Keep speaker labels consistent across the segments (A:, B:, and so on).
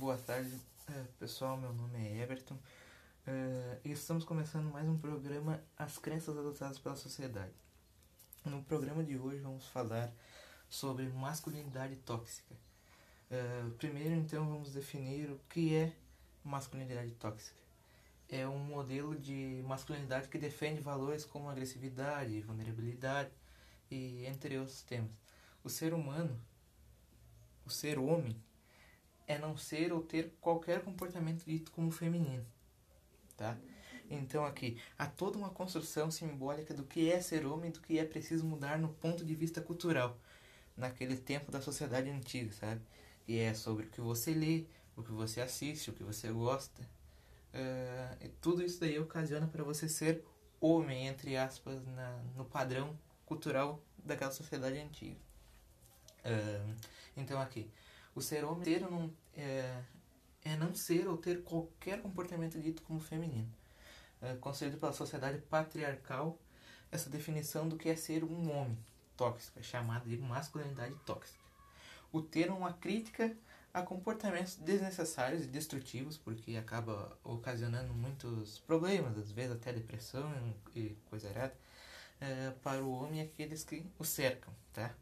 A: Boa tarde, uh, pessoal. Meu nome é Everton uh, e estamos começando mais um programa As Crenças Adotadas pela Sociedade. No programa de hoje vamos falar sobre masculinidade tóxica. Uh, primeiro, então, vamos definir o que é masculinidade tóxica. É um modelo de masculinidade que defende valores como agressividade, vulnerabilidade e entre outros temas. O ser humano, o ser homem, é não ser ou ter qualquer comportamento dito como feminino, tá? Então aqui há toda uma construção simbólica do que é ser homem, do que é preciso mudar no ponto de vista cultural, naquele tempo da sociedade antiga, sabe? E é sobre o que você lê, o que você assiste, o que você gosta. Uh, tudo isso daí ocasiona para você ser homem, entre aspas, na, no padrão cultural daquela sociedade antiga. Uh, então aqui, o ser homem ter não, é, é não ser ou ter qualquer comportamento dito como feminino. É, concedido pela sociedade patriarcal essa definição do que é ser um homem tóxico, é chamada de masculinidade tóxica. O termo é uma crítica a comportamentos desnecessários e destrutivos, porque acaba ocasionando muitos problemas, às vezes até depressão e coisa errada, é, para o homem e aqueles que o cercam, tá?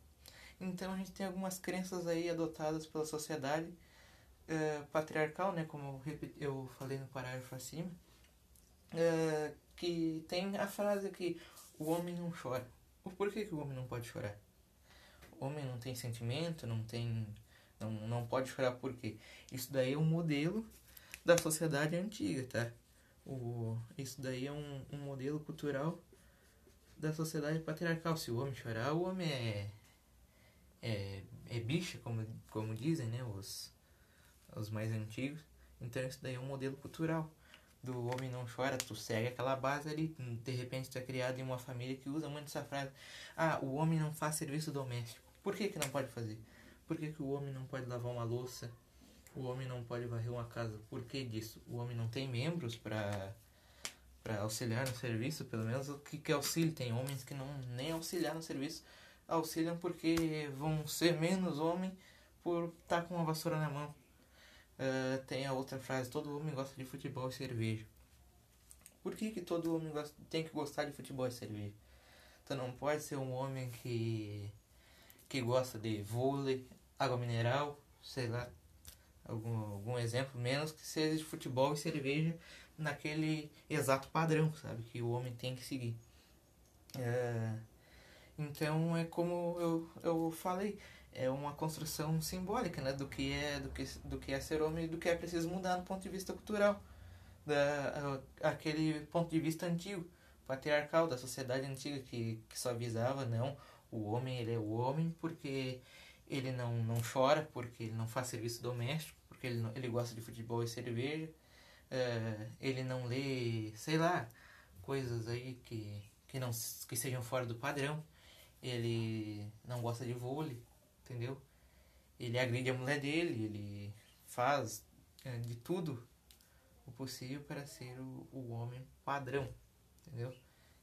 A: Então a gente tem algumas crenças aí adotadas pela sociedade uh, patriarcal, né, como eu falei no parágrafo acima, uh, que tem a frase que o homem não chora. Por que, que o homem não pode chorar? O homem não tem sentimento, não tem. Não, não pode chorar por quê? Isso daí é um modelo da sociedade antiga, tá? O, isso daí é um, um modelo cultural da sociedade patriarcal. Se o homem chorar, o homem é, é, é bicha, como, como dizem né, os, os mais antigos. Então isso daí é um modelo cultural. Do homem não chora, tu segue aquela base ali, de repente tu é criado em uma família que usa muito essa frase. Ah, o homem não faz serviço doméstico. Por que, que não pode fazer? Por que, que o homem não pode lavar uma louça? O homem não pode varrer uma casa? Por que disso? O homem não tem membros para para auxiliar no serviço, pelo menos o que, que auxílio. Tem homens que não nem auxiliar no serviço auxiliam porque vão ser menos homem por estar tá com uma vassoura na mão. Uh, tem a outra frase, todo homem gosta de futebol e cerveja. Por que, que todo homem gosta, tem que gostar de futebol e cerveja? Então não pode ser um homem que, que gosta de vôlei, água mineral, sei lá, algum, algum exemplo, menos que seja de futebol e cerveja naquele exato padrão, sabe? Que o homem tem que seguir. Uh, então é como eu, eu falei, é uma construção simbólica né, do, que é, do, que, do que é ser homem e do que é preciso mudar no ponto de vista cultural. Da, aquele ponto de vista antigo, patriarcal, da sociedade antiga que, que só visava, não, o homem ele é o homem porque ele não, não chora, porque ele não faz serviço doméstico, porque ele, não, ele gosta de futebol e cerveja, uh, ele não lê, sei lá, coisas aí que, que, não, que sejam fora do padrão ele não gosta de vôlei, entendeu? Ele agride a mulher dele, ele faz é, de tudo o possível para ser o, o homem padrão, entendeu?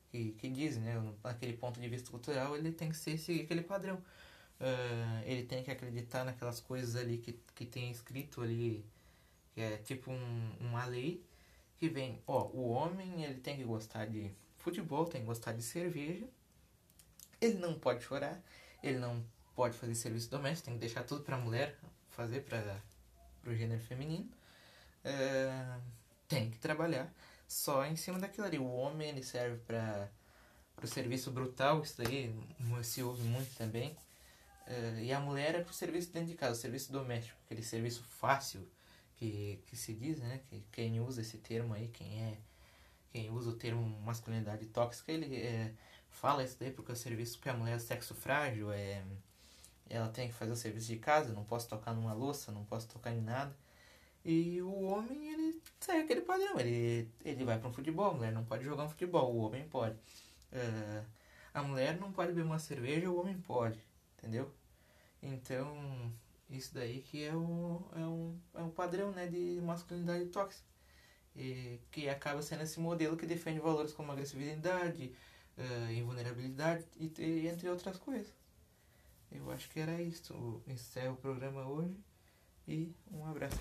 A: Que, que diz, né? Naquele ponto de vista cultural, ele tem que ser seguir aquele padrão. Uh, ele tem que acreditar naquelas coisas ali que, que tem escrito ali, que é tipo um, uma lei que vem, ó, o homem ele tem que gostar de futebol, tem que gostar de cerveja, ele não pode chorar, ele não pode fazer serviço doméstico, tem que deixar tudo para a mulher fazer para o gênero feminino. É, tem que trabalhar só em cima daquilo ali. O homem ele serve para o serviço brutal, isso daí se ouve muito também. É, e a mulher é para o serviço dentro de casa, o serviço doméstico, aquele serviço fácil que, que se diz, né? Que quem usa esse termo aí, quem é quem usa o termo masculinidade tóxica, ele é, fala isso daí porque o serviço porque a mulher é sexo frágil, é, ela tem que fazer o serviço de casa, não posso tocar numa louça, não posso tocar em nada. E o homem, ele segue aquele padrão, ele, ele vai para um futebol, a mulher não pode jogar um futebol, o homem pode. Uh, a mulher não pode beber uma cerveja, o homem pode, entendeu? Então, isso daí que é um, é um, é um padrão né, de masculinidade tóxica. E, que acaba sendo esse modelo que defende valores como agressividade, eh, uh, invulnerabilidade, e, entre outras coisas. Eu acho que era isso. Encerro é o programa hoje e um abraço.